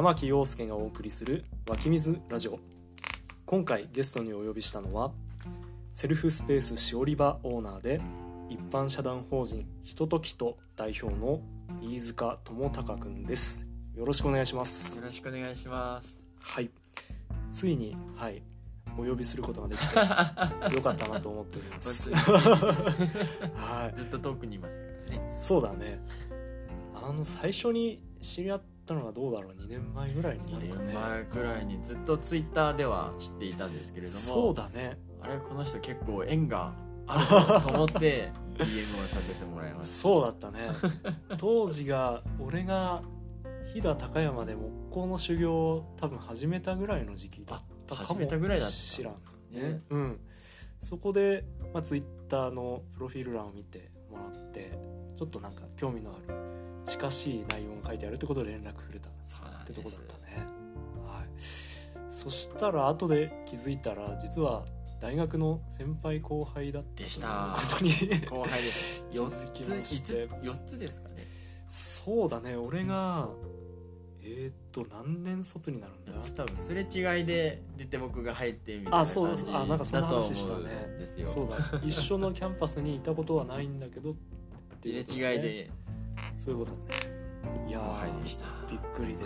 玉木陽介がお送りする湧き水ラジオ。今回ゲストにお呼びしたのはセルフスペースしおり場オーナーで一般社団法人ひとときと代表の飯塚智隆くんです。よろしくお願いします。よろしくお願いします。はい。ついにはいお呼びすることができて よかったなと思っております。はい。ずっと遠くにいましたね。そうだね。あの最初に知り合ったのがどうだろう？2年前ぐらいになる2かね年前くらいにずっとツイッターでは知っていたんですけれどもそうだね。あれこの人結構縁があるぞと思って DM をさせてもらいました。そうだったね。当時が俺が飛騨高山で木工の修行を多分始めたぐらいの時期だったか始もめたぐらいだった知らんね。ね。うん。そこで、まあ、ツイッターのプロフィール欄を見てもらってちょっとなんか興味のある近しい内容が書いてあるってことで連絡くれたってとこだったね。はい。そしたら後で気づいたら実は大学の先輩後輩だったでしたことに後輩です気づき4つまして。5つ4つですかね。そうだね。俺がえー、っと何年卒になるんだ？多分すれ違いで出て僕が入ってみたいなあそう感じあなんかそんなだと思話したね。そうだ。一緒のキャンパスにいたことはないんだけど入れ違いでそういうことだね。いやびっくりで。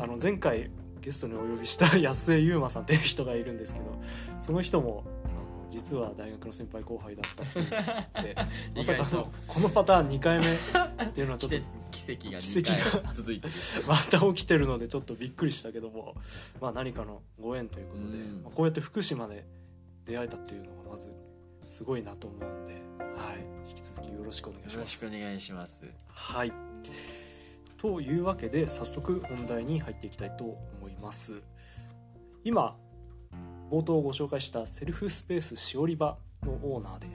あの前回ゲストにお呼びした安江優馬さんっていう人がいるんですけどその人も実は大学の先輩後輩だったって。まさかのこのパターン2回目っていうのはちょっと奇跡が奇跡2が回続いてる。また起きてるのでちょっとびっくりしたけども、まあ、何かのご縁ということで、うん。まあ、こうやって福島で出会えたっていうのがまずすごいなと思うんで、はい、引き続きよろしくお願いしよろます。しくお願いします。はい。というわけで早速本題に入っていきたいと思います。今冒頭ご紹介したセルフスペースしおり場のオーナーで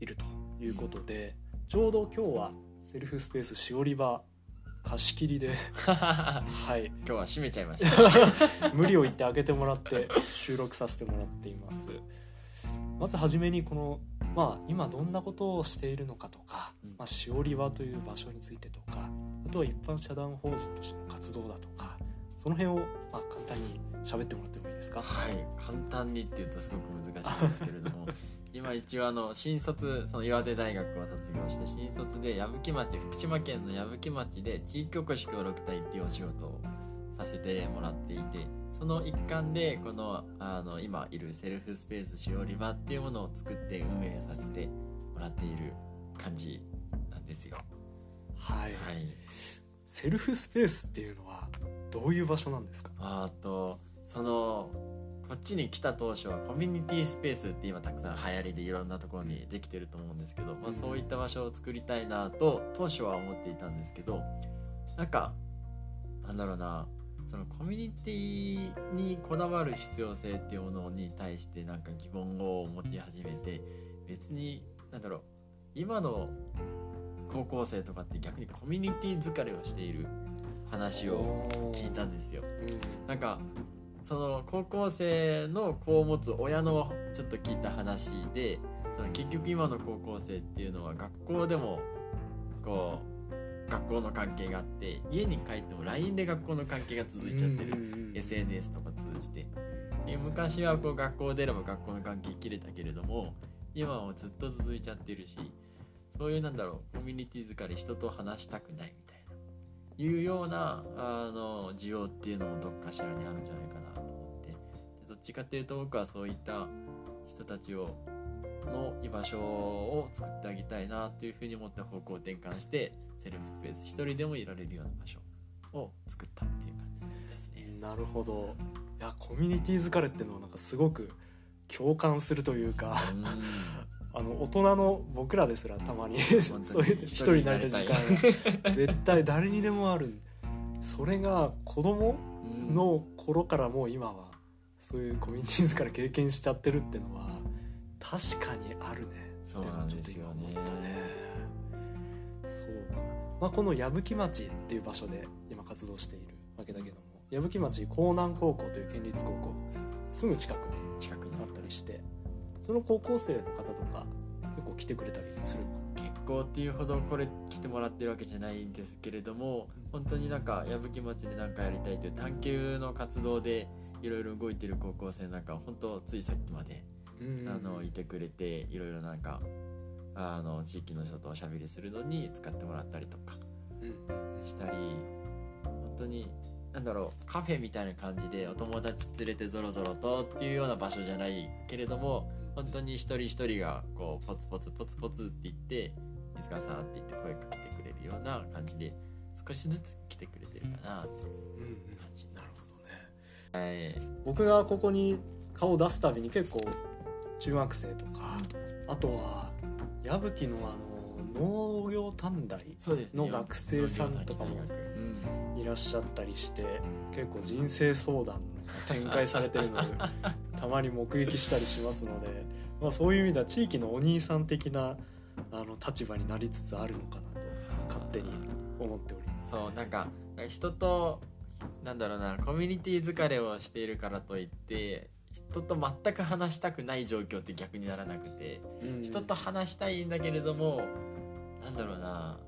いるということでちょうど今日はセルフスペースしおり場貸し切りで はい。今日は閉めちゃいました。無理を言って開けてもらって収録させてもらっていますまずはじめにこのまあ今どんなことをしているのかとか、うん。まあ、しおり場という場所についてとかあとは一般社団法人としての活動だとかその辺をまあ簡単に喋ってもらってもいいですか？はい。簡単にって言うとすごく難しいんですけれども 今一応あの新卒その岩手大学を卒業して新卒で矢吹町福島県の矢吹町で地域おこし協力隊っていうお仕事をさせてもらっていてその一環でこのあの今いるセルフスペースしおり場っていうものを作って運営させてもらっている感じなんですよ。はい、はい。セルフスペースっていうのはどういう場所なんですか？あとそのこっちに来た当初はコミュニティスペースって今たくさん流行りでいろんなところにできてると思うんですけど、まあ、そういった場所を作りたいなと当初は思っていたんですけどなんかなんだろうなそのコミュニティにこだわる必要性っていうものに対してなんか疑問を持ち始めて別になんだろう今の高校生とかって逆にコミュニティ疲れをしている話を聞いたんですよ。うんなんかその高校生の子を持つ親のちょっと聞いた話でその結局今の高校生っていうのは学校でもこう学校の関係があって家に帰っても LINE で学校の関係が続いちゃってる、SNS とか通じて。で昔はこう学校出れば学校の関係切れたけれども今はずっと続いちゃってるしそういうなんだろうコミュニティ疲れ人と話したくないみたいな。いうようなあの需要っていうのもどっかしらにあるんじゃないかなと思って。でどっちかっていうと僕はそういった人たちをの居場所を作ってあげたいなっていうふうに思って方向転換してセルフスペース一人でもいられるような場所を作ったっていう感じですね。なるほど。いやコミュニティ疲れっていうのはなんかすごく共感するというかうん。あの大人の僕らですらたまにそういう一人になれた時間が絶対誰にでもある。それが子供の頃からもう今はそういうコミュニティ疲れ経験しちゃってるっていうのは確かにあるね。そうなんですよねっていうのはちょっと今思ったね。そうか、まあ、この矢吹町っていう場所で今活動しているわけだけども矢吹町江南高校という県立高校すぐ近くに近くにあった。りしてその高校生の方とか結構来てくれたりするのかな？結学校っていうほどこれ来てもらってるわけじゃないんですけれども本当になんか矢吹町で何かやりたいという探究の活動でいろいろ動いてる高校生なんか本当ついさっきまでうんあのいてくれていろいろなんかあの地域の人とおしゃべりするのに使ってもらったりとかうんしたり本当になんだろうカフェみたいな感じでお友達連れてぞろぞろとっていうような場所じゃないけれども本当に一人一人がこうポツポツポツポツって言って「水川さん」って言って声かけてくれるような感じで少しずつ来てくれてるかなっていううんうん。感じなるほどね。はい僕がここに顔を出すたびに結構中学生とか。あとは矢吹のあの農業短大の学生さんとかもうんいらっしゃったりして結構人生相談が展開されてるので たまに目撃したりしますので、まあ、そういう意味では地域のお兄さん的なあの立場になりつつあるのかなと勝手に思っております。そうなんか人となんだろうなコミュニティ疲れをしているからといって人と全く話したくない状況って逆にならなくてうん。人と話したいんだけれどもなんだろうな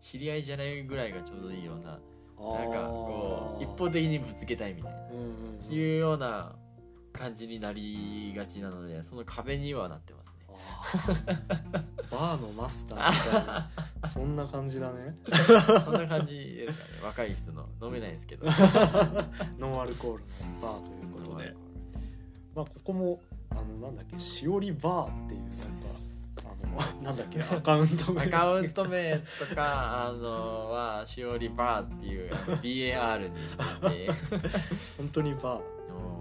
知り合いじゃないぐらいがちょうどいいようななんかこう一方的にぶつけたいみたいなうんうんうん。いうような感じになりがちなのでその壁にはなってますね。バーのマスターみたいな。そんな感じだね。そんな感じですかね。若い人の飲めないですけど。ノンアルコールのバーということで、まあ、ここもあのなんだっけしおりバーっていうなんかあのなんだっけアカウント名。アカウント名とかあのはしおりバーっていうあの BAR にしていて。本当にバー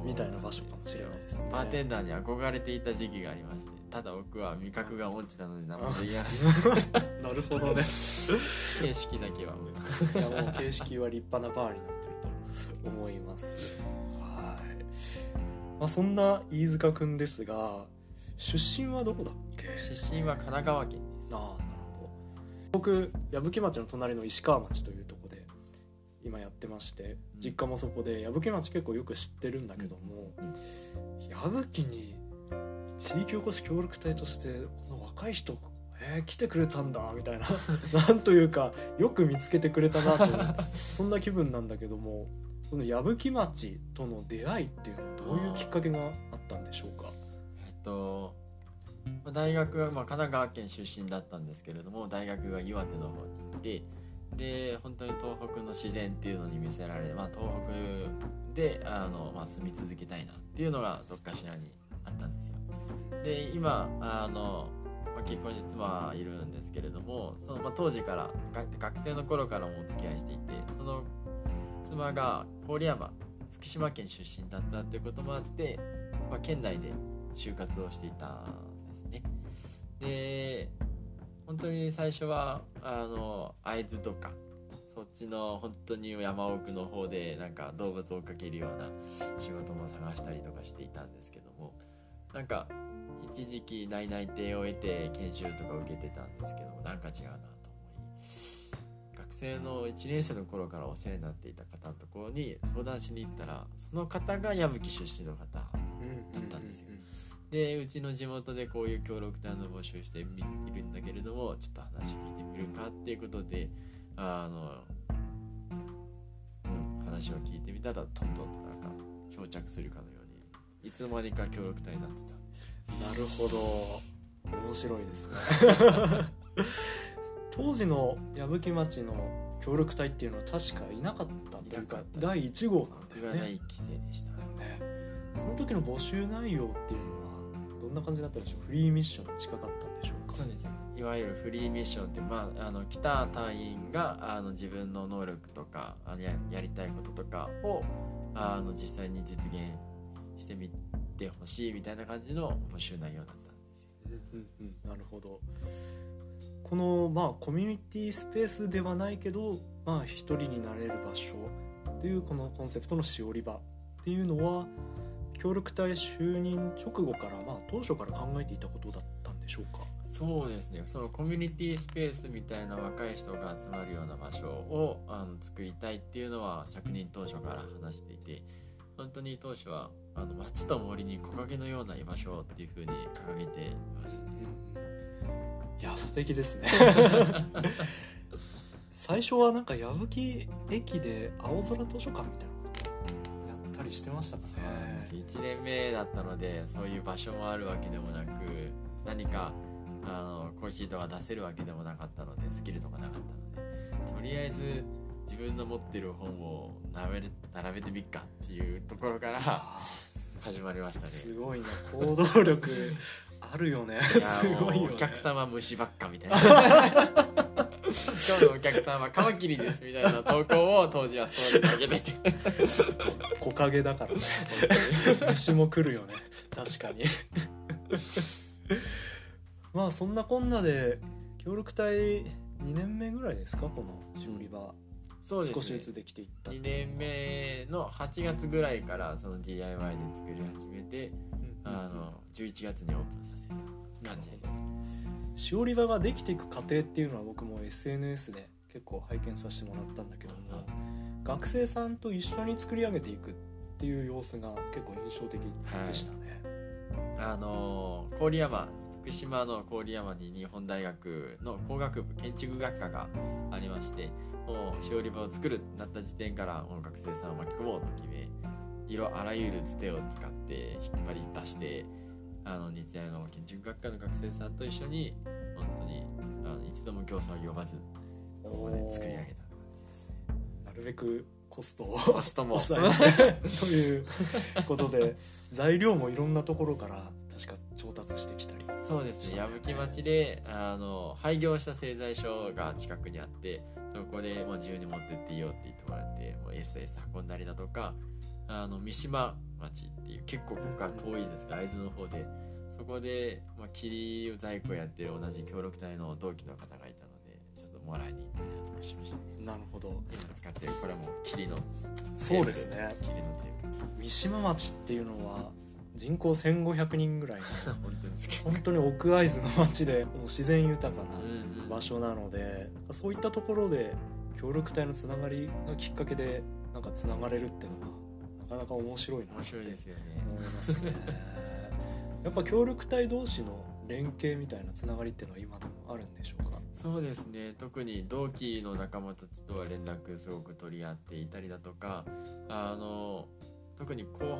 みたいな場所かもしれないですね。バーテンダーに憧れていた時期がありまして。ただ僕は味覚が音痴なので何も言えないなるほどね。形式だけはもう。いやもう形式は立派なバーになってると思います。はい、まあ、そんな飯塚くんですが出身はどこだっけ？出身は神奈川県です。ああなるほど。僕矢吹町の隣の石川町というところで今やってましてうん。実家もそこで矢吹町結構よく知ってるんだけども、矢吹に地域おこし協力隊としてこの若い人えー来てくれたんだみたいな。なんというかよく見つけてくれたなというそんな気分なんだけどもこの矢吹町との出会いっていうのはどういうきっかけがあったんでしょうか？えっと大学はまあ神奈川県出身だったんですけれども大学が岩手の方に行ってで本当に東北の自然っていうのに見せられ、まあ、東北であの、まあ、住み続けたいなっていうのがどっかしらにあったんですよ。で今あの、まあ、結婚して妻はいるんですけれどもその、まあ、当時から学生の頃からもお付き合いしていてその妻が郡山福島県出身だったっていうこともあって、まあ、県内で就活をしていたんですね。で本当に最初はあの会津とかそっちの本当に山奥の方でなんか動物を追っかけるような仕事も探したりとかしていたんですけどもなんか一時期内々定を得て研修とか受けてたんですけどもなんか違うな生の1年生の頃からお世話になっていた方のところに相談しに行ったらその方が矢吹出身の方だったんですよ。でうちの地元でこういう協力隊の募集してみいるんだけれどもちょっと話聞いてみるかっていうことであの、うん、話を聞いてみたらトントンとなんか漂着するかのようにいつの間にか協力隊になってた。なるほど。面白いですね 当時の矢吹町の協力隊っていうのは確かいなかったというか第1号なんだよね。1期生でしたね。その時の募集内容っていうのはどんな感じだったでしょう？フリーミッションに近かったんでしょうか？そうですね。いわゆるフリーミッションって、まあ、あの来た隊員があの自分の能力とかあのややりたいこととかをあの実際に実現してみてほしいみたいな感じの募集内容だったんですよ。うんうんうん。なるほどこのまあコミュニティスペースではないけどまあ一人になれる場所っていうこのコンセプトのしおり場っていうのは協力隊就任直後からまあ当初から考えていたことだったんでしょうか？そうですねそのコミュニティスペースみたいな若い人が集まるような場所をあの作りたいっていうのは着任当初から話していて本当に当初はあの町と森に木陰のような居場所っていうふうに掲げてましたね。いや素敵ですね。最初はなんか矢吹駅で青空図書館みたいなことやったりしてましたかね。そうです1年目だったのでそういう場所もあるわけでもなく何かあのコーヒーとか出せるわけでもなかったのでスキルとかなかったのでとりあえず自分の持ってる本を並べる並べてみっかっていうところから始まりましたね。すごいな。行動力 あるよね。すごいよ、ね、お客様虫ばっかみたいな。今日のお客さんはカマキリですみたいな投稿を当時はストーリーに上げてて。木陰だからね。虫も来るよね。確かに。まあそんなこんなで協力隊2年目ぐらいですか？このしおり場、そうですね。少しずつできていった2年目の8月ぐらいからその DIY で作り始めてあの11月にオープンさせた感じです。しおり場ができていく過程っていうのは僕も SNS で結構拝見させてもらったんだけども、学生さんと一緒に作り上げていくっていう様子が結構印象的でしたね、あの郡山福島の郡山に日本大学の工学部建築学科がありましてもうしおり場を作るってなった時点からもう学生さんを巻き込もうと決め色あらゆるつてを使って引っ張り出してあの日大の建築学科の学生さんと一緒に本当にあの一度も競争を呼ばずここで作り上げた感じですね。なるべくコストをコストも。抑えて ということで 材料もいろんなところから確か調達してきたり。そうですね。矢吹町であの廃業した製材所が近くにあってそこでもう自由に持ってっていいよって言ってもらってもう SS 運んだりだとかあの三島町っていう結構ここから遠いですが会津の方で。そこで、まあ、霧在庫やってる同じ協力隊の同期の方がいたのでちょっともらいに行ったりだとかしました。ねなるほど。今使ってるこれも霧のそうですね。霧のテー三島町っていうのは人口1500人ぐらい 本当に本当に奥会津の町でもう自然豊かなうんうん場所なのでなんかそういったところで協力隊のつながりがきっかけでなんかつながれるっていうのがなかなか面白いな面白いですよね。思いますね。やっぱ協力隊同士の連携みたいなつながりっていうのは今でもあるんでしょうか？そうですね。特に同期の仲間たちとは連絡すごく取り合っていたりだとかあの特にこ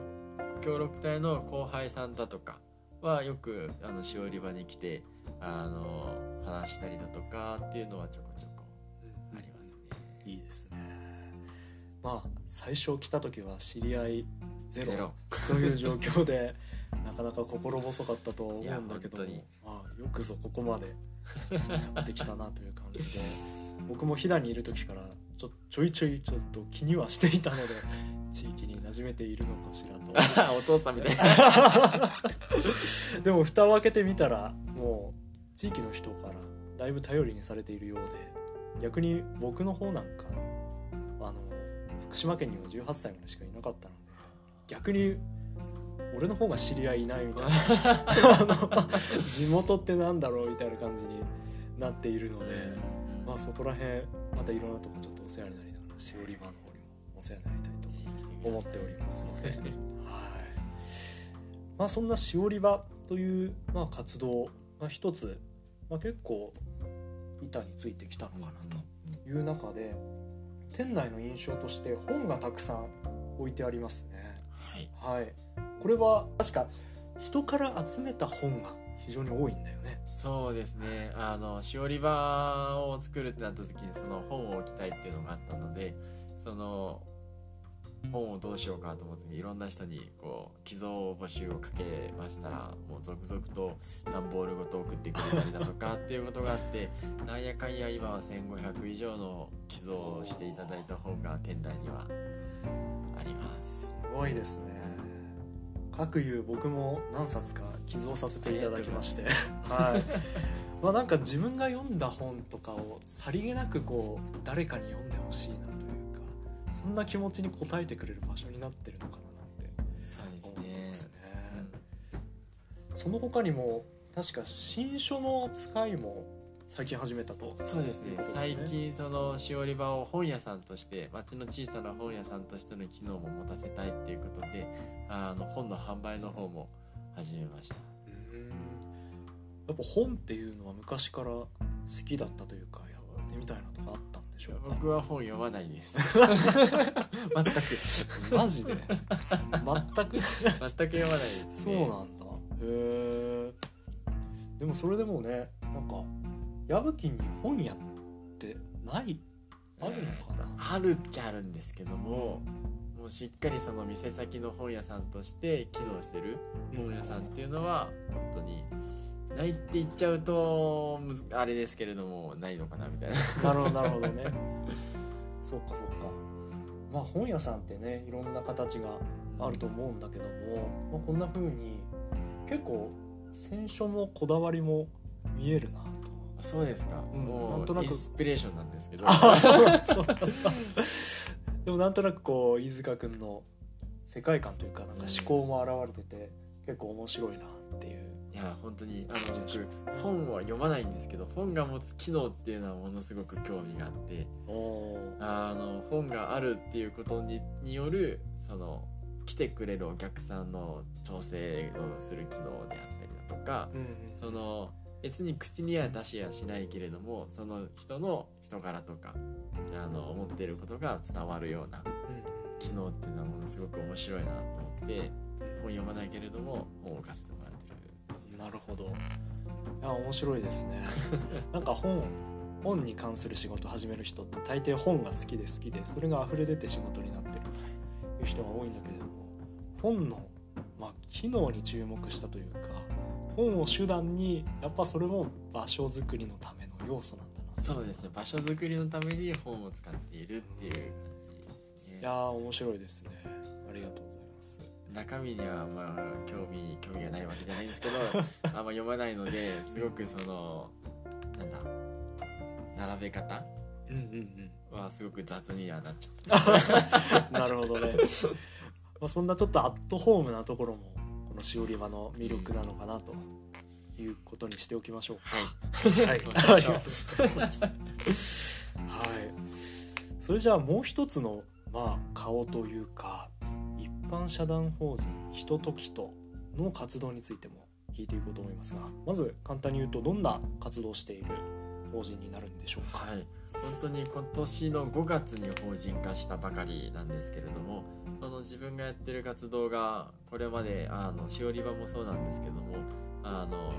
う協力隊の後輩さんだとかはよくあのしおり場に来てあの話したりだとかっていうのはちょこちょこありますね。いいですねまあ最初来た時は知り合いゼロという状況で なかなか心細かったとは思うんだけど本当に。まあ、よくぞここまでやってきたなという感じで。僕も飛騨にいる時からちょちょいちょいちょっと気にはしていたので 地域に馴染めているのかしらと。お父さんみたい。な。でも蓋を開けてみたらもう地域の人からだいぶ頼りにされているようで逆に僕の方なんか福島県には18歳までしかいなかったので逆に俺の方が知り合いいないみたいな。地元ってなんだろうみたいな感じになっているので、まあそこら辺またいろんなとこちょっとお世話になりながらしおり場の方にもお世話になりたいと思っておりますので、はい。まあ、そんなしおり場という、まあ、活動が一つ、まあ、結構板についてきたのかなという中で店内の印象として本がたくさん置いてありますね。はいはい、これは確か人から集めた本が非常に多いんだよね。そうですねあのしおり場を作るってなった時にその本を置きたいっていうのがあったのでその本をどうしようかと思っていろんな人にこう寄贈募集をかけましたらもう続々と段ボールごと送ってくれたりだとかっていうことがあってなんやかんや今は1500以上の寄贈をしていただいた本が店内にはあります。すごいですね。各有僕も何冊か寄贈させていただきまして、はい。まあなんか自分が読んだ本とかをさりげなくこう誰かに読んでほしいなそんな気持ちに応えてくれる場所になってるのかななんてそうです思ってねますね。その他にも確か新書の扱いも最近始めたと。そうですねいうこと最近そのしおり場を本屋さんとして町の小さな本屋さんとしての機能も持たせたいっていうことであの本の販売の方も始めましたうんやっぱ本っていうのは昔から好きだったというかやってみたいなとかあったんでしょうか。僕は本読まないです。全く。マジで？全く。全く読まないです、そうね、なんだ。へえでもそれでもねなんか矢吹に本屋ってないあるのかな、あるっちゃあるんですけどももうしっかりその店先の本屋さんとして機能してる本屋さんっていうのは本当にないって言っちゃうとあれですけれどもないのかなみたいな。なるほどなるほどね。そうかそうか。まあ本屋さんってねいろんな形があると思うんだけども、まあ、こんな風に結構選書もこだわりも見えるなと。あそうですか、うんもうなんとなく。インスピレーションなんですけど。でもなんとなくこう飯塚君の世界観というかなんか思考も現れてて結構面白いなっていや本当にあの僕本は読まないんですけど本が持つ機能っていうのはものすごく興味があって。あの本があるっていうことにによるその来てくれるお客さんの調整をする機能であったりだとかうんその別に口には出しはしないけれどもその人の人柄とかあの思っていることが伝わるような機能っていうのはものすごく面白いなと思って本読まないけれども本を置かなるほど。いや面白いですね。なんか本本に関する仕事を始める人って大抵本が好きで好きでそれが溢れ出て仕事になってるという人が多いんだけれども本の、まあ、機能に注目したというか本を手段にやっぱそれも場所づくりのための要素なんだな。そうですね。場所づくりのために本を使っているっていう感じですね。いやー面白いですね。ありがとうございます中身にはまあ興味興味がないわけじゃないんですけど あんま読まないのですごくそのなんだ並べ方うんうんはすごく雑にはなっちゃってうんなるほどね。まあそんなちょっとアットホームなところもこのしおり場の魅力なのかなということにしておきましょうはい。はい、そうしましょうありがとうござい。はい。それじゃあもう一つのまあ顔というか一般社団法人ひとときとの活動についても聞いていこうと思いますが、まず簡単に言うとどんな活動をしている法人になるんでしょうか？はい本当に今年の5月に法人化したばかりなんですけれどもその自分がやってる活動がこれまであのしおり場もそうなんですけどもあの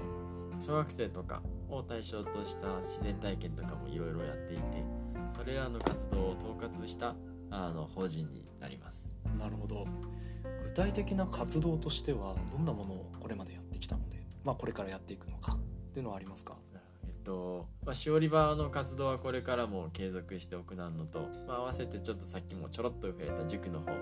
小学生とかを対象とした自然体験とかもいろいろやっていてそれらの活動を統括したあの法人になります。なるほど。具体的な活動としてはどんなものをこれまでやってきたので、まあこれからやっていくのかっていうのはありますか？えっとまあ、しおり場の活動はこれからも継続しておくなのと、まあ、合わせてちょっとさっきもちょろっと触れた塾の方も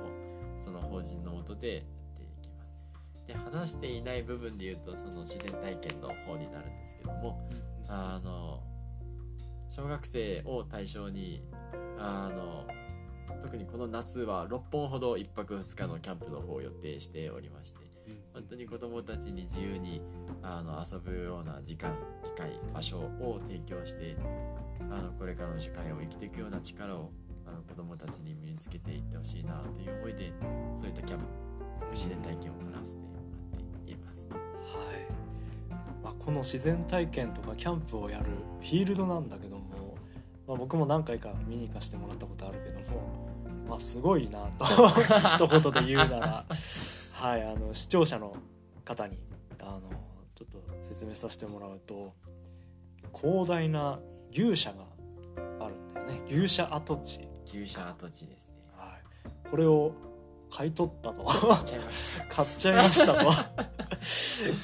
その法人のもとでやっていきます。で話していない部分で言うとその自然体験の方になるんですけどもあの小学生を対象にあの特にこの夏は6本ほど1泊2日のキャンプの方を予定しておりまして本当に子どもたちに自由にあの遊ぶような時間機会場所を提供してあのこれからの社会を生きていくような力をあの子どもたちに身につけていってほしいなという思いでそういったキャンプ自然体験を行わせてもらっています。はいまあ、この自然体験とかキャンプをやるフィールドなんだけども、まあ、僕も何回か見に行かせてもらったことあるけども、まあ、すごいなと 一言で言うなら、はい、あの視聴者の方にあのちょっと説明させてもらうと広大な牛舎があるんだよね牛舎跡地、旧車跡地ですね。はい、これを買い取ったと。買っちゃいました。買っちゃいましたと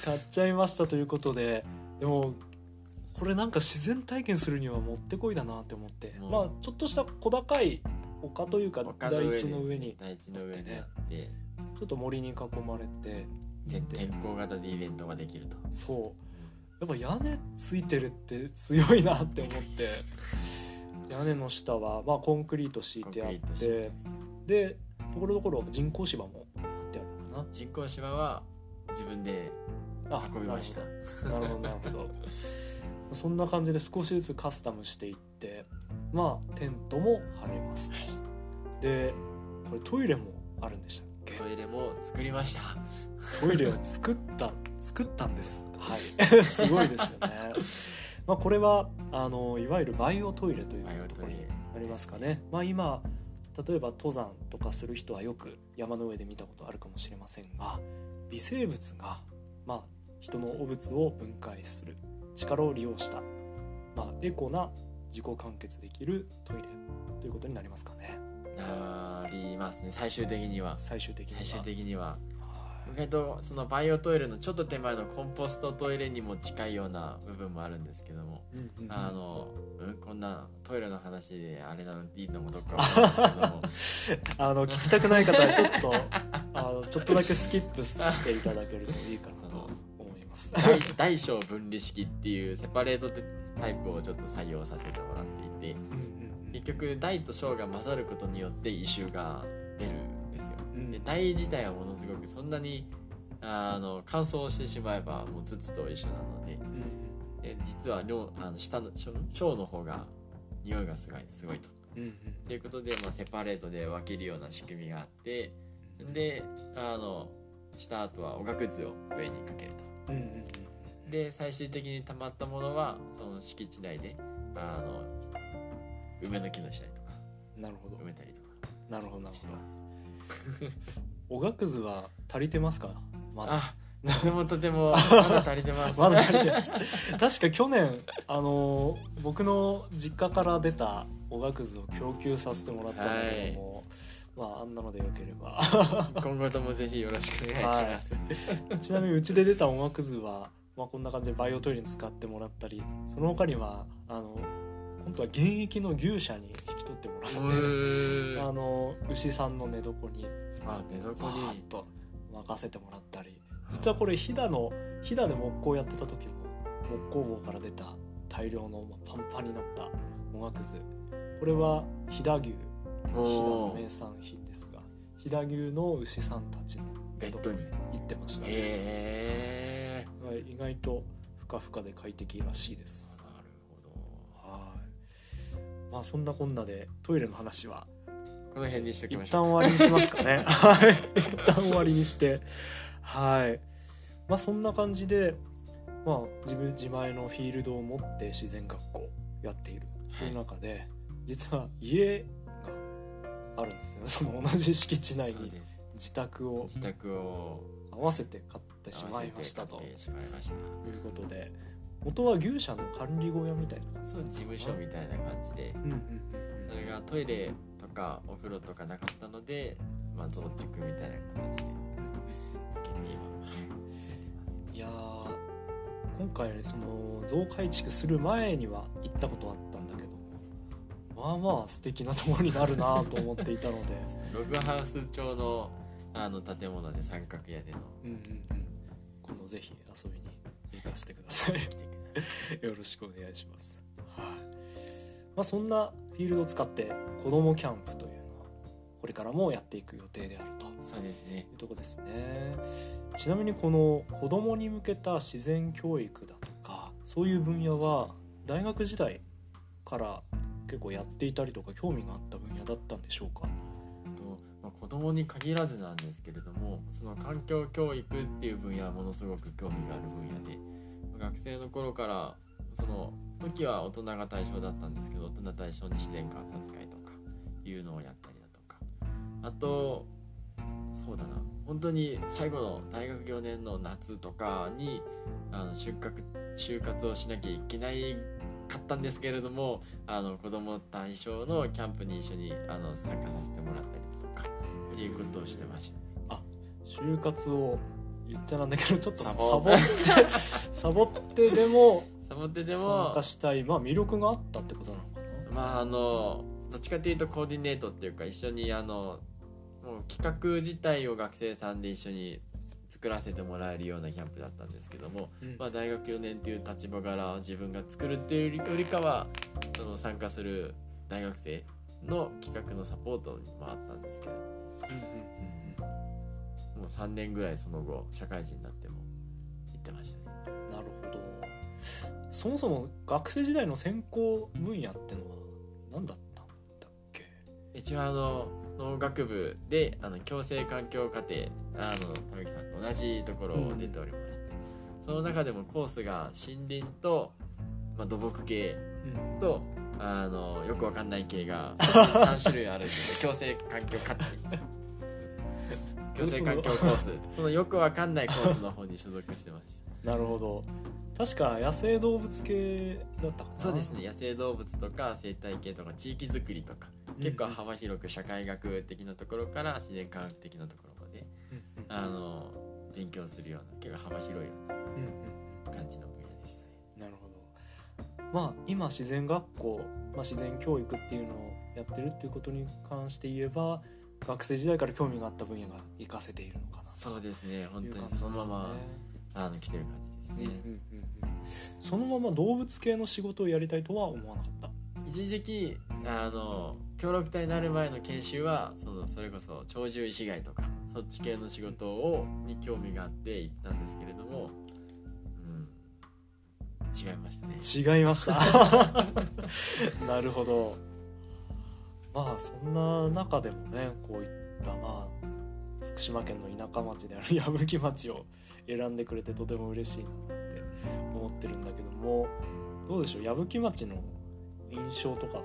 買っちゃいましたということででもこれなんか自然体験するにはもってこいだなって思って、うん。まあちょっとした小高い丘というか丘の大上ですね地の上に大地の上にあって。ちょっと森に囲まれて。全天候型でイベントができると。そう。やっぱ屋根ついてるって強いなって思って。屋根の下はまあコンクリート敷いてあって。でところどころ人工芝も張ってあるのかな。人工芝は自分であ運びました。なるほどなるほど そんな感じで少しずつカスタムしていってまあテントも張れますと。でこれトイレもあるんでしたっけ？トイレも作りました。トイレを作った 作ったんです。はい。すごいですよね。まあこれはあのいわゆるバイオトイレというところになりますかね。まあ今例えば登山とかする人はよく山の上で見たことあるかもしれませんが微生物がまあ人の汚物を分解する力を利用した、まあ、エコな自己完結できるトイレということになりますかね。なりますね。最終的には。最終的には。最終的には。はい。意外とそのバイオトイレのちょっと手前のコンポストトイレにも近いような部分もあるんですけども、うんうんうん。あの、うん、こんなトイレの話であれなのいいのもどっかわかんですけども。あの聞きたくない方はちょっとあのちょっとだけスキップしていただけるといいかなとます。大大小分離式っていうセパレートタイプをちょっと採用させてもらっていて結局大と小が混ざることによって異臭が出るんですよ。うん。で大自体はものすごくそんなにあの乾燥してしまえばもう筒と一緒なので。うんで実は量あの下の小小の方が匂いがすごいすごいと。うんうん。ということで、まあ、セパレートで分けるような仕組みがあってであのした後はおがくずを上にかけると。うんうんうんで最終的に溜まったものはその敷地内であの梅の木の下にとかなるほど。埋めたりとか。なるほどなるほど。おがくずは足りてますか？まだ。あとてもとても まだ足りてます。まだ足りてます。確か去年あの僕の実家から出たおがくずを供給させてもらったんだけども、まああんなのでよければ。今後ともぜひよろしくお願いします。ちなみにうちで出た音楽図は、まあ、こんな感じでバイオトイレに使ってもらったりその他にはあの今度は現役の牛舎に引き取ってもらってあの牛さんの寝床にあ寝床バーッにと任せてもらったり。実はこれ飛騨の飛騨で木工やってた時も木工房から出た大量のまあパンパンになった音楽図。これは飛騨牛飛騨のおー名産品ですが。飛騨牛の牛さんたちのベッドに。行ってましたね、へえ。はい意外とふかふかで快適らしいです。なるほはい。まあそんなこんなでトイレの話は。どこの辺にしとき一ましょう。旦終わりにしますかね。はい。一旦終わりにして。はい。まあそんな感じでまあ自分自前のフィールドを持って自然学校やっているその中で、実は家があるんですよ。その同じ敷地内に自宅を。自宅を。合わせて買ってしまいましたと。合わせて買ってしまいうことで元は牛舎の管理小屋みたいなそう事務所みたいな感じで。うんうんうん。それがトイレとかお風呂とかなかったので、まあ、増築みたいな形で。つけて今、はい、ついてますいやー今回その増改築する前には行ったことあったんだけどまあまあ素敵なところになるなと思っていたので。ログハウス調のあの建物で三角屋での。うんうんうん。今度ぜひ遊びに行かせてください。よろしくお願いします。はい。まあそんなフィールドを使って子供キャンプというのはこれからもやっていく予定であると。そうですね。いうとこですね。ちなみにこの子供に向けた自然教育だとかそういう分野は大学時代から結構やっていたりとか興味があった分野だったんでしょうか？子供に限らずなんですけれどもその環境教育っていう分野はものすごく興味がある分野で学生の頃からその時は大人が対象だったんですけど大人対象に自然観察会とかいうのをやったりだとか。あとそうだな。本当に最後の大学4年の夏とかにあの収穫就活をしなきゃいけないかったんですけれどもあの子供対象のキャンプに一緒にあの参加させてもらったりとかっていうことをしてましたね。就活を言っちゃなんだけどちょっとササボボって サボってでもサボってで参も加したいまあ魅力があったってことなのかな？まああのどっちかというとコーディネートっていうか一緒にあのもう企画自体を学生さんで一緒に作らせてもらえるようなキャンプだったんですけども、うん。まあ、大学4年っていう立場から自分が作るっていうよりかはその参加する大学生の企画のサポートにもあったんですけど、もう3年ぐらいその後社会人になっても行ってましたね。なるほど。そもそも学生時代の専攻分野ってのは何だったんだっけ？一応あの農学部であの共生環境課程あの玉木さんと同じところを出ておりまして、その中でもコースが森林と、まあ、土木系うん。とあのよくわかんない系が 3種類あるんです。よ共生環境課程。共生環境コース。そのよくわかんないコースの方に所属してましたなるほど。確か野生動物系だったかな。そうですね。野生動物とか生態系とか地域づくりとか結構幅広く社会学的なところから自然科学的なところまでうんうんあの勉強するような結構幅広いような感じの分野でしたね。なるほど。まあ今自然学校、まあ、自然教育っていうのをやってるっていうことに関して言えば学生時代から興味があった分野が活かせているのかな。そうですね。本当にそのままあの来てる感じですね。うんうんうんうん。そのまま動物系の仕事をやりたいとは思わなかった。一時期あの協力隊になる前の研修はそのそれこそ鳥獣医師害とかそっち系の仕事をに興味があって行ったんですけれども、うん、違いましたね。違いました。なるほど。まあそんな中でもねこういったまあ福島県の田舎町である 矢吹町を選んでくれてとても嬉しいなって思ってるんだけどもどうでしょう？矢吹町の印象とか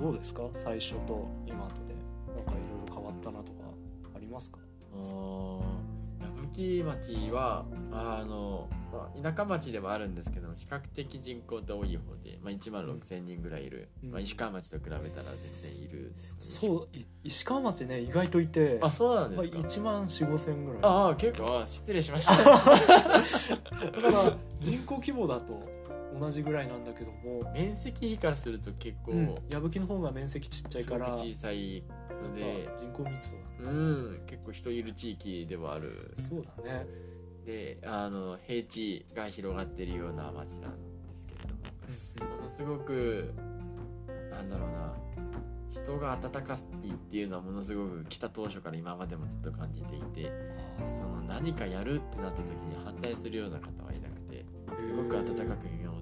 どうですか？最初と今とでなんかいろいろ変わったなとかありますか？吹町はあの、まあ、田舎町ではあるんですけど比較的人口って多い方で、まあ、1万6,000人ぐらいいる、うん。まあ、石川町と比べたら全然いるそうい石川町ね意外といて。あそうなんでまあ、すか、1万4 5千ぐらい。ああ結構あ失礼しました。だから人口規模だと同じぐらいなんだけども、面積比からすると結構、うん、矢吹の方が面積ちっちゃいから。小さいので人口密度がうん結構人いる地域ではある。そうだね、であの平地が広がってるような町なんですけれども。ものすごくなんだろうな人が温かいっていうのはものすごく来た当初から今までもずっと感じていてその何かやるってなった時に反対するような方はいなくてすごく温かく見守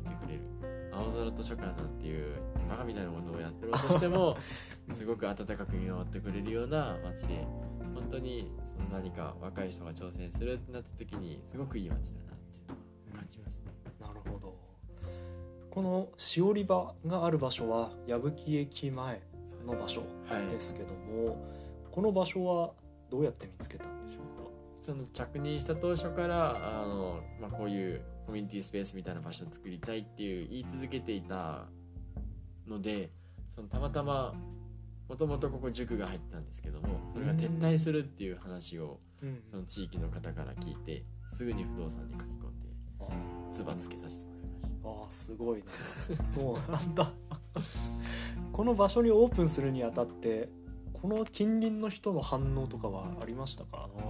青空図書館なんていうバカみたいなことをやってろうとしても すごく温かく見守ってくれるような街で本当にその何か若い人が挑戦するってなった時にすごくいい街だなっていう感じますね。なるほど。このしおり場がある場所は矢吹駅前の場所はい。ですけども、この場所はどうやって見つけたんでしょうか？その着任した当初からあの、まあ、こういうコミュニティスペースみたいな場所を作りたいっていう言い続けていたのでそのたまたまもともとここ塾が入ったんですけどもそれが撤退するっていう話をうん。その地域の方から聞いてすぐに不動産に書き込んであつばつけさせてもらいました。あーすごいね。そうなんだ。この場所にオープンするにあたってこの近隣の人の反応とかはありましたか？まあ、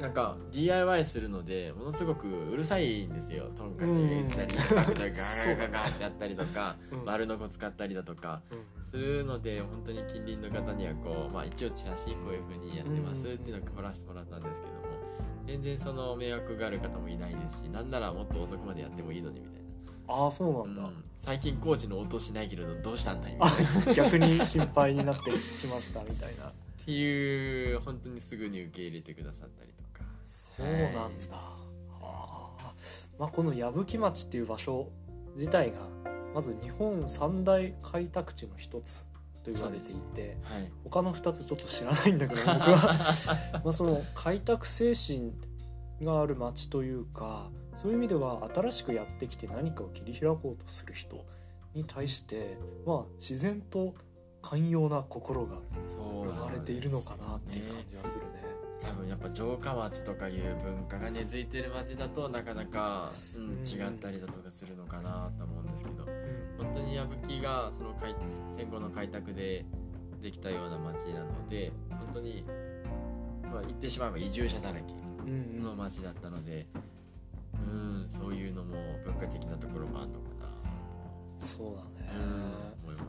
なんか DIY するのでものすごくうるさいんですよ。トンカチが言ったりガクガガガガガってやったりとかうん。丸のこ使ったりだとかうん。するので本当に近隣の方にはこう、まあ、一応チラシこういう風にやってますっていうのを配らせてもらったんですけども全然その迷惑がある方もいないですしなんならもっと遅くまでやってもいいのにみたいああそうなな、んだ、うん。最近コーチの音しないけれどどうしたんだいみあたいな。っ逆に心配になってきましたみたいな。ていう本当にすぐに受け入れてくださったりとかそうなんだ、はあまあ、この矢吹町っていう場所自体がまず日本三大開拓地の一つと言われていて、はい。他の2つちょっと知らないんだけど僕は。まあその開拓精神がある町というかそういう意味では新しくやってきて何かを切り開こうとする人に対して、まあ、自然と寛容な心が生まれているのかなっていう感じはするね。多分やっぱ城下町とかいう文化が根付いてる町だとなかなか、違ったりだとかするのかなと思うんですけど本当に矢吹がその開戦後の開拓でできたような町なので本当に、まあ、言ってしまえば移住者だらけの町だったのでうんそういうのも文化的なところもあるのかなそうだね。思います。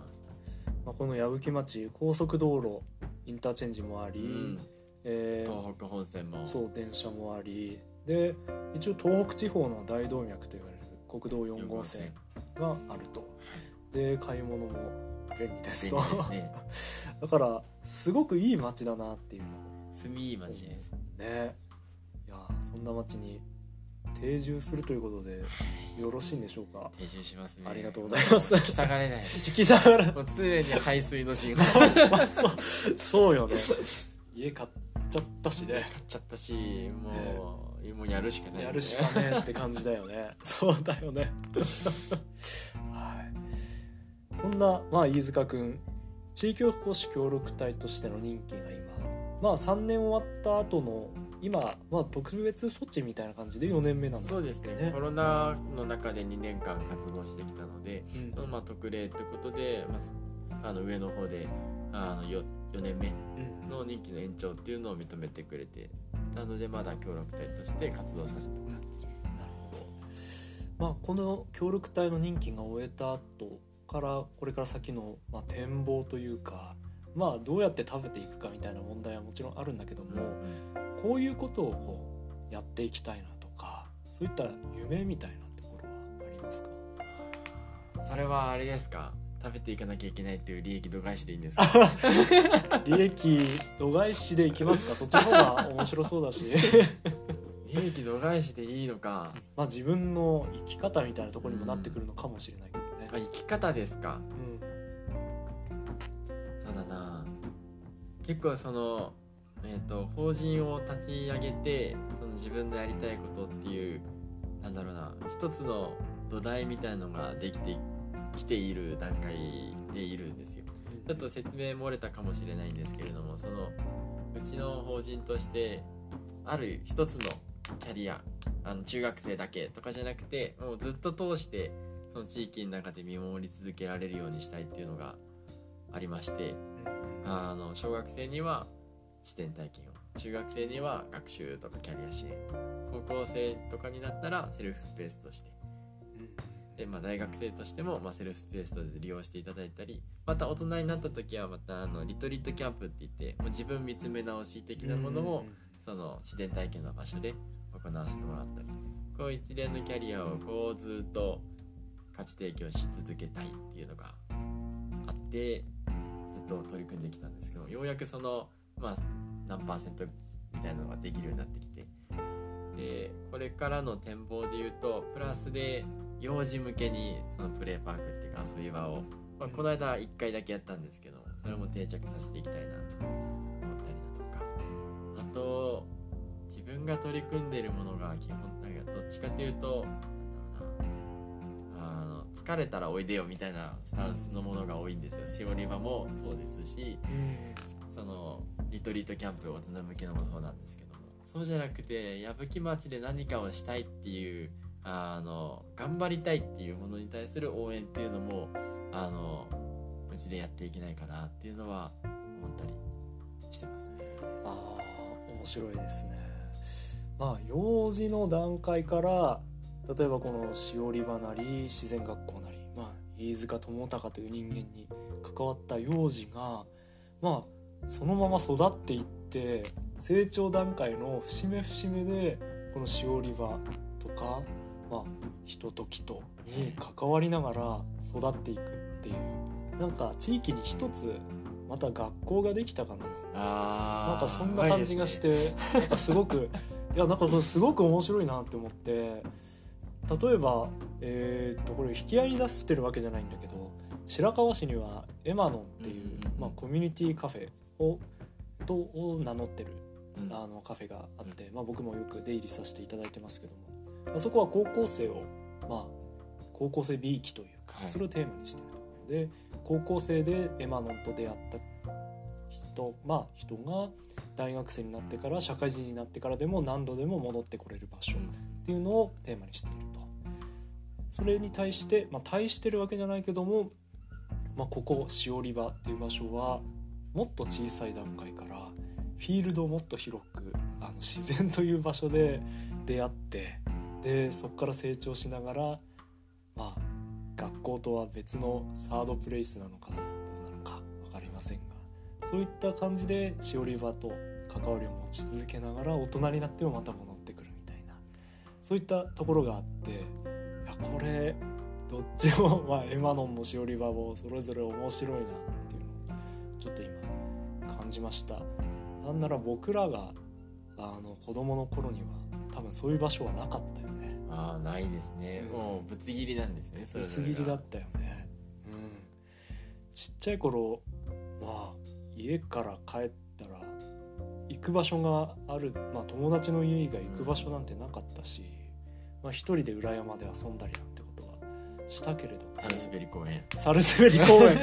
まあ、この矢吹町高速道路インターチェンジもあり、うんえー東北本線も。そう電車もありで一応東北地方の大動脈と言われる国道4号線があると。で買い物も便利です便と利ですね。だからすごくいい街だなっていう。住みいい街です。ね。いやそんな街に定住するということでよろしいんでしょうか？定住しますね。ありがとうございます。も引き下がれない 引き下がらもう常に排水の陣を まあそう。そうよね。家買っちゃったしね。買っちゃったしもう、もうやるしかない。やるしかねえって感じだよね。そうだよね。はい。そんなまあ飯塚君地域おこし協力隊としての任期が今まあ3年終わった後の今、まあ、特別措置みたいな感じで4年目なんだ。そうですね。ね。コロナの中で2年間活動してきたので、うん。まあ特例ってことで、まあす、あの上の方であの 4, 4年目うん。の任期の延長っていうのを認めてくれてなのでまだ協力隊として活動させてもらっている。なるほど、まあ、この協力隊の任期が終えた後からこれから先の、まあ、展望というか、まあ、どうやって食べていくかみたいな問題はもちろんあるんだけども、こういうことをこうやっていきたいなとかそういった夢みたいなところはありますか？それはあれですか？食べていかなきゃいけないっていう利益度外視でいいんですか？利益度外視でいきますか。そっちの方が面白そうだし。利益度外視でいいのか。まあ自分の生き方みたいなところにもなってくるのかもしれないけどね。あ。生き方ですか？うん。そうだな。結構その、えー、と法人を立ち上げてその自分のやりたいことっていうなんだろうな。一つの土台みたいのができてきている段階でいるんですよ。ちょっと説明漏れたかもしれないんですけれどもそのうちの法人としてある一つのキャリアあの中学生だけとかじゃなくてもうずっと通してその地域の中で見守り続けられるようにしたいっていうのがありましてあの小学生には視点体験を。中学生には学習とかキャリア支援。高校生とかになったらセルフスペースとして。で、まあ、大学生としても、まあ、セルフスペースとして利用していただいたりまた大人になった時はまたあのリトリートキャンプって言ってもう自分見つめ直し的なものをその自然体験の場所で行わせてもらったり。こう一連のキャリアをこうずっと価値提供し続けたいっていうのがあってずっと取り組んできたんですけどようやくそのまあ何パーセントみたいなのができるようになってきて。でこれからの展望で言うとプラスで幼児向けにそのプレーパークっていうか遊び場を、まあ、この間1回だけやったんですけどそれも定着させていきたいなと思ったりだとか。あと自分が取り組んでいるものが基本なんかどっちかというとあの疲れたらおいでよみたいなスタンスのものが多いんですよ。しおり場もそうですしそのリトリートキャンプ大人向けのもそうなんですけども。そうじゃなくて矢吹町で何かをしたいっていうあの頑張りたいっていうものに対する応援っていうのもあのうちでやっていけないかなっていうのは思ったりしてますね。あ面白いですねまあ幼児の段階から例えばこのしおり場なり自然学校なり、まあ、飯塚智隆という人間に関わった幼児がまあそのまま育っていって成長段階の節目節目でこのしおり場とか、まあ、人と木とに関わりながら育っていくっていう。なんか地域に一つまた学校ができたかな。あなんかそんな感じがして、なんかすごく いやなんかこれすごく面白いなって思って例えばえーっとこれ引き合いに出してるわけじゃないんだけど白河市にはエマノンっていう、まあ、コミュニティカフェをとを名乗ってるうん。あのカフェがあって、まあ、僕もよく出入りさせていただいてますけどもあそこは高校生を、まあ、高校生 B 期というか、はい。それをテーマにしているところで高校生でエマノンと出会った人,、まあ、人が大学生になってから社会人になってからでも何度でも戻ってこれる場所っていうのをテーマにしていると。それに対して、まあ、対してるわけじゃないけども、まあ、ここしおり場っていう場所はもっと小さい段階からフィールドをもっと広くあの自然という場所で出会ってでそこから成長しながらまあ学校とは別のサードプレイスなのかどうなのか分かりませんがそういった感じでしおり場と関わりを持ち続けながら大人になってもまた戻ってくるみたいなそういったところがあっていやこれどっちも、まあ、エマノンもしおり場もそれぞれ面白いなっていうのをちょっと今感じました。なんなら僕らがあの子供の頃には多分そういう場所はなかったよね。ああないですね、うん。もうぶつ切りなん。ですねそれぶつ切りだったよね。うん。ちっちゃい頃まあ家から帰ったら行く場所がある、まあ、友達の家以外行く場所なんてなかったし、まあ、一人で裏山で遊んだりなんてことはしたけれども。サルスベリ公園。サルスベリ公園。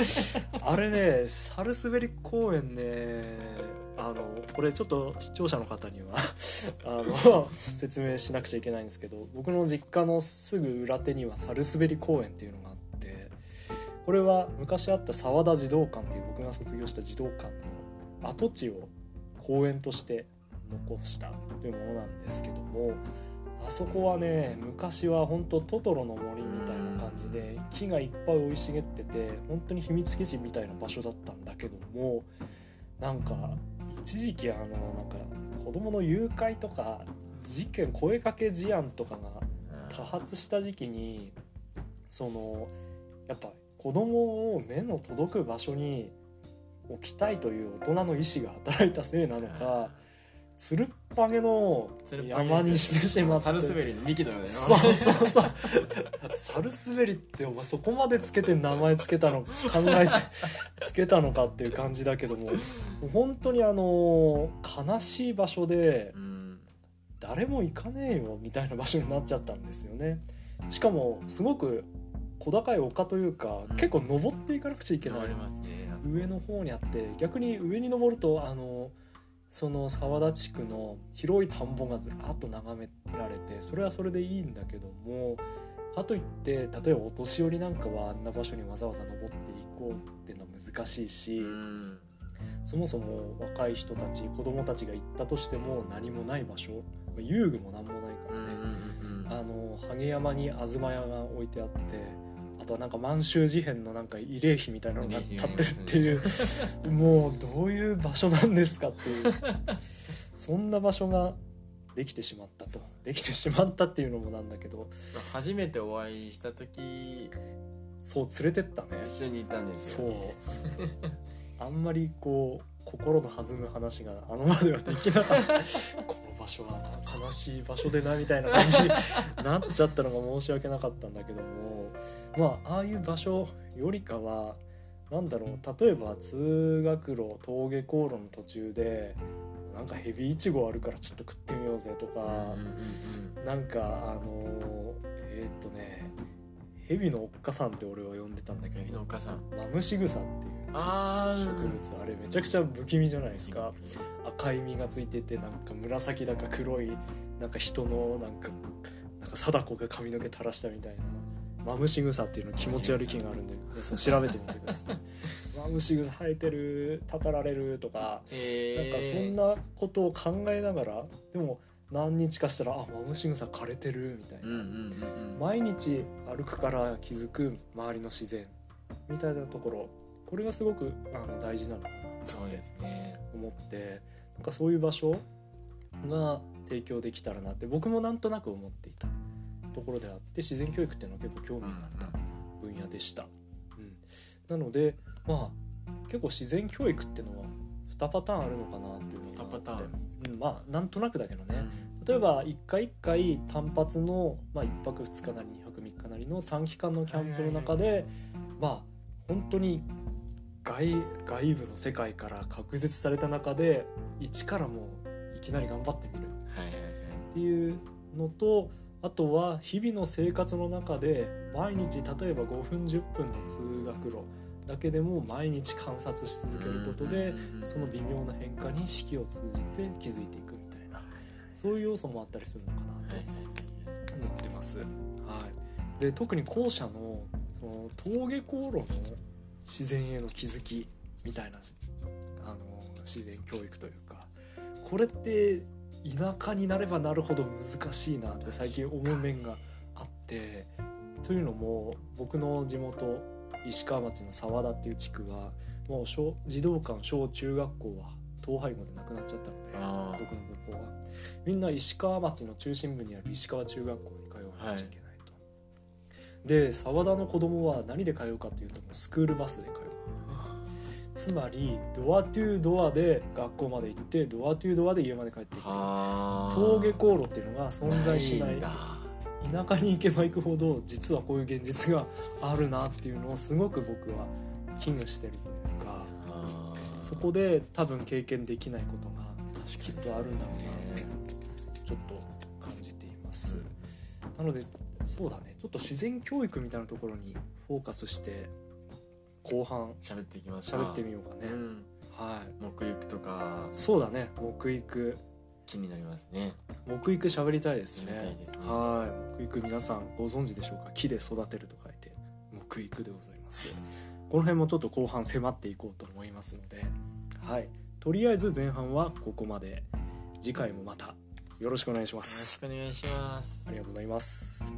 あれねサルスベリ公園ねあのこれちょっと視聴者の方には あの 説明しなくちゃいけないんですけど僕の実家のすぐ裏手にはサルスベリ公園っていうのがあってこれは昔あった沢田児童館っていう僕が卒業した児童館の跡地を公園として残したというものなんですけどもあそこはね昔は本当トトロの森みたいな感じで木がいっぱい生い茂ってて本当に秘密基地みたいな場所だったんだけどもなんか一時期あのなんか子供の誘拐とか事件声かけ事案とかが多発した時期にそのやっぱ子供を目の届く場所に置きたいという大人の意志が働いたせいなのかつるっぱげの山にしてしまって。サルスベリの幹だよそうそうそう。サルスベリってお前そこまでつけて名前つけたの考えてつけたのかっていう感じだけども本当にあの悲しい場所でうん誰も行かねえよみたいな場所になっちゃったんですよね。しかもすごく小高い丘というか、うん。結構登っていかなくちゃいけない。上の方にあって逆に上に登るとあのその沢田地区の広い田んぼがずらっと眺められてそれはそれでいいんだけどもかといって例えばお年寄りなんかはあんな場所にわざわざ登っていこうっていうのは難しいし、うん。そもそも若い人たち子供たちが行ったとしても何もない場所まあ遊具も何もないからね、あの萩山に東屋が置いてあってあとはなんか満州事変のなんか慰霊碑みたいなのが立ってるっていうもうどういう場所なんですかっていう。そんな場所ができてしまったと。できてしまったっていうのもなんだけど。初めてお会いした時そう連れてったね。一緒にいたんですそう。よあんまりこう心の弾む話があの場ではできなかったこの場所はな悲しい場所でなみたいな感じになっちゃったのが申し訳なかったんだけどもまあああいう場所よりかはなんだろう例えば通学路登下校路の途中でなんかヘビイチゴあるからちょっと食ってみようぜとか、うんうんなんかあのえーっとねヘビのおっかさんって俺は呼んでたんだけど。の岡さん。マムシグサっていうあ植物あれめちゃくちゃ不気味じゃないですか。赤い実がついててなんか紫だか黒いなんか人のなんかなんか貞子が髪の毛垂らしたみたいな。マムシグサっていうの気持ち悪い木があるんで調べてみてください。マムシグサ生えてるたたられるとかえなんかそんなことを考えながらでも何日かしたらあマムシグサ枯れてるみたいな。うんうんうんうん。毎日歩くから気づく周りの自然みたいなところ。これがすごくあの大事なのかなそうですね。思って。なんかそういう場所が提供できたらなって僕もなんとなく思っていたところであって自然教育っていうのは結構興味があった分野でした。うん、なのでまあ結構自然教育っていうのは2パターンあるのかなっていうのがあって。2パターン。うん、まあなんとなくだけどね、うん。例えば1回1回単発の、まあ、1泊2日なり2泊3日なりの短期間のキャンプの中で、まあ本当に外外部の世界から隔絶された中で一からもういきなり頑張ってみる。っていうのとあとは日々の生活の中で毎日例えば5分10分の通学路だけでも毎日観察し続けることでその微妙な変化に四季を通じて気づいていくみたいな。そういう要素もあったりするのかなと思ってます。はい、で特に後者のその登下校路の自然への気づきみたいなあの自然教育というかこれって田舎になればなるほど難しいなって最近思う面があってというのも僕の地元石川町の沢田っていう地区はもう小児童館小中学校は統廃合でなくなっちゃったので僕の学校は。みんな石川町の中心部にある石川中学校に通わなくちゃいけないと、で澤田の子供は何で通うかというともうスクールバスで通う。つまりドアトゥードアで学校まで行ってドアトゥードアで家まで帰ってく。るはあ。登下校路っていうのが存在しない田舎に行けば行くほど実はこういう現実があるなっていうのをすごく僕は危惧してるというかそこで多分経験できないことが確きっとあるんだろうなとちょっと感じています。なのでそうだね。ちょっと自然教育みたいなところにフォーカスして後半喋っていきますか喋ってみようかね、うん。はい。木育とか。そうだね。木育気になりますね。木育喋りたいですね。喋りたいですね。はい。木育皆さんご存知でしょうか？木で育てると書いて木育でございます。この辺もちょっと後半迫っていこうと思いますので。はい。とりあえず前半はここまで。次回もまたよろしくお願いしまよろしすくお願いします。ありがとうございます